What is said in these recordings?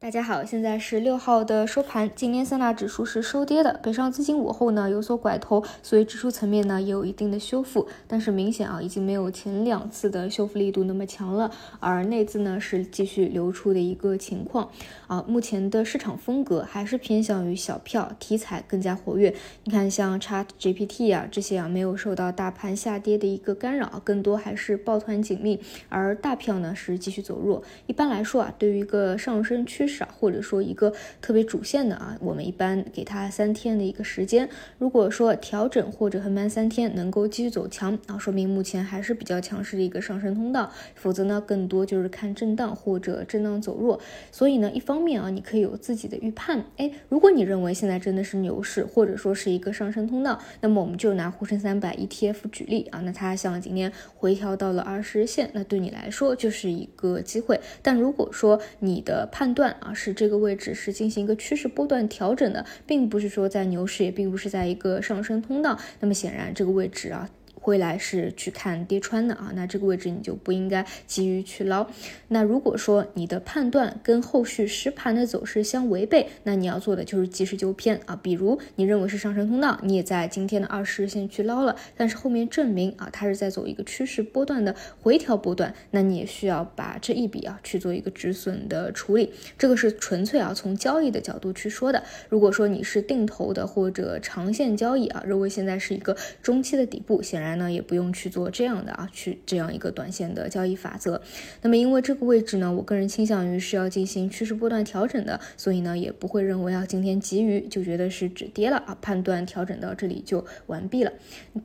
大家好，现在是六号的收盘，今天三大指数是收跌的，北上资金午后呢有所拐头，所以指数层面呢也有一定的修复，但是明显啊已经没有前两次的修复力度那么强了，而内资呢是继续流出的一个情况。啊，目前的市场风格还是偏向于小票题材更加活跃，你看像 Chat GPT 啊这些啊没有受到大盘下跌的一个干扰，更多还是抱团紧密，而大票呢是继续走弱，一般来说啊对于一个上升趋少，或者说一个特别主线的啊，我们一般给它三天的一个时间。如果说调整或者横盘三天能够继续走强啊，说明目前还是比较强势的一个上升通道。否则呢，更多就是看震荡或者震荡走弱。所以呢，一方面啊，你可以有自己的预判。哎，如果你认为现在真的是牛市，或者说是一个上升通道，那么我们就拿沪深三百 ETF 举例啊，那它像今天回调到了二十日线，那对你来说就是一个机会。但如果说你的判断，啊，是这个位置是进行一个趋势波段调整的，并不是说在牛市，也并不是在一个上升通道。那么显然这个位置啊。未来是去看跌穿的啊，那这个位置你就不应该急于去捞。那如果说你的判断跟后续实盘的走势相违背，那你要做的就是及时纠偏啊。比如你认为是上升通道，你也在今天的二十日线去捞了，但是后面证明啊它是在走一个趋势波段的回调波段，那你也需要把这一笔啊去做一个止损的处理。这个是纯粹啊从交易的角度去说的。如果说你是定投的或者长线交易啊，认为现在是一个中期的底部，显然。那也不用去做这样的啊，去这样一个短线的交易法则。那么因为这个位置呢，我个人倾向于是要进行趋势波段调整的，所以呢也不会认为啊今天急于就觉得是止跌了啊，判断调整到这里就完毕了。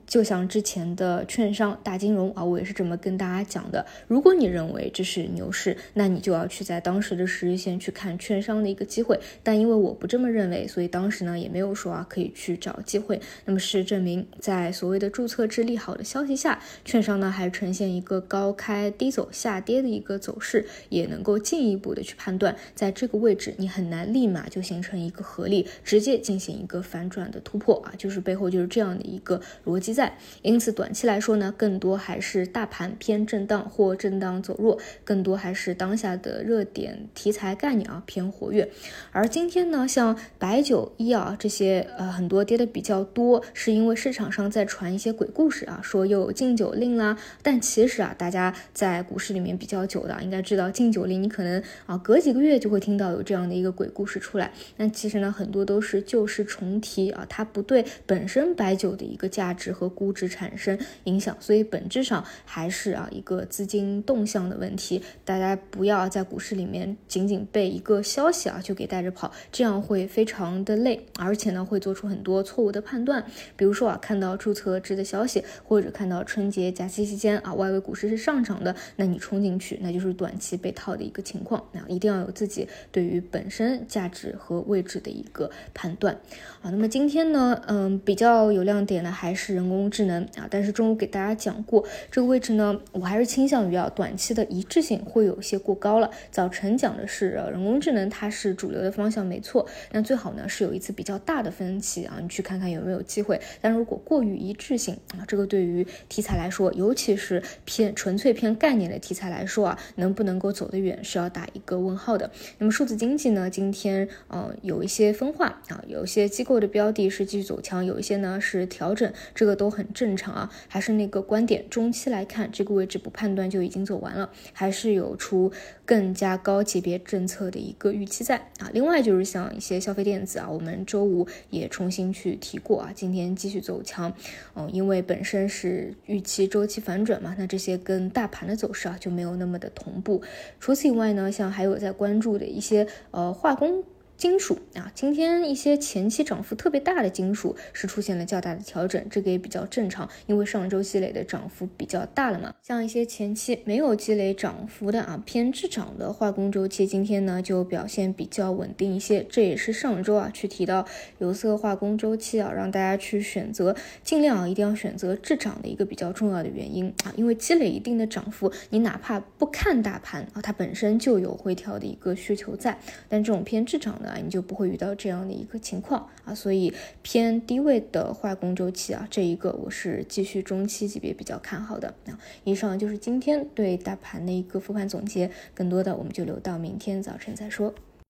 就像之前的券商、大金融啊，我也是这么跟大家讲的。如果你认为这是牛市，那你就要去在当时的十日线去看券商的一个机会。但因为我不这么认为，所以当时呢也没有说啊可以去找机会。那么是证明在所谓的注册制利。好的消息下，券商呢还呈现一个高开低走下跌的一个走势，也能够进一步的去判断，在这个位置你很难立马就形成一个合力，直接进行一个反转的突破啊，就是背后就是这样的一个逻辑在。因此短期来说呢，更多还是大盘偏震荡或震荡走弱，更多还是当下的热点题材概念啊偏活跃。而今天呢，像白酒、医药这些呃很多跌的比较多，是因为市场上在传一些鬼故事啊。说又有禁酒令啦，但其实啊，大家在股市里面比较久的，应该知道禁酒令，你可能啊隔几个月就会听到有这样的一个鬼故事出来。那其实呢，很多都是旧事重提啊，它不对本身白酒的一个价值和估值产生影响，所以本质上还是啊一个资金动向的问题。大家不要在股市里面仅仅被一个消息啊就给带着跑，这样会非常的累，而且呢会做出很多错误的判断。比如说啊，看到注册制的消息。或者看到春节假期期间啊，外围股市是上涨的，那你冲进去，那就是短期被套的一个情况。那一定要有自己对于本身价值和位置的一个判断啊。那么今天呢，嗯，比较有亮点的还是人工智能啊。但是中午给大家讲过这个位置呢，我还是倾向于啊，短期的一致性会有些过高了。早晨讲的是人工智能它是主流的方向没错，那最好呢是有一次比较大的分歧啊，你去看看有没有机会。但如果过于一致性啊，这个。对于题材来说，尤其是偏纯粹偏概念的题材来说啊，能不能够走得远是要打一个问号的。那么数字经济呢，今天呃有一些分化啊，有一些机构的标的是继续走强，有一些呢是调整，这个都很正常啊。还是那个观点，中期来看这个位置不判断就已经走完了，还是有出更加高级别政策的一个预期在啊。另外就是像一些消费电子啊，我们周五也重新去提过啊，今天继续走强，嗯，因为本身。是预期周期反转嘛？那这些跟大盘的走势啊就没有那么的同步。除此以外呢，像还有在关注的一些呃化工。金属啊，今天一些前期涨幅特别大的金属是出现了较大的调整，这个也比较正常，因为上周积累的涨幅比较大了嘛。像一些前期没有积累涨幅的啊，偏滞涨的化工周期，今天呢就表现比较稳定一些。这也是上周啊去提到有色化工周期啊，让大家去选择，尽量啊一定要选择滞涨的一个比较重要的原因啊，因为积累一定的涨幅，你哪怕不看大盘啊，它本身就有回调的一个需求在，但这种偏滞涨的。你就不会遇到这样的一个情况啊，所以偏低位的化工周期啊，这一个我是继续中期级别比较看好的啊。以上就是今天对大盘的一个复盘总结，更多的我们就留到明天早晨再说。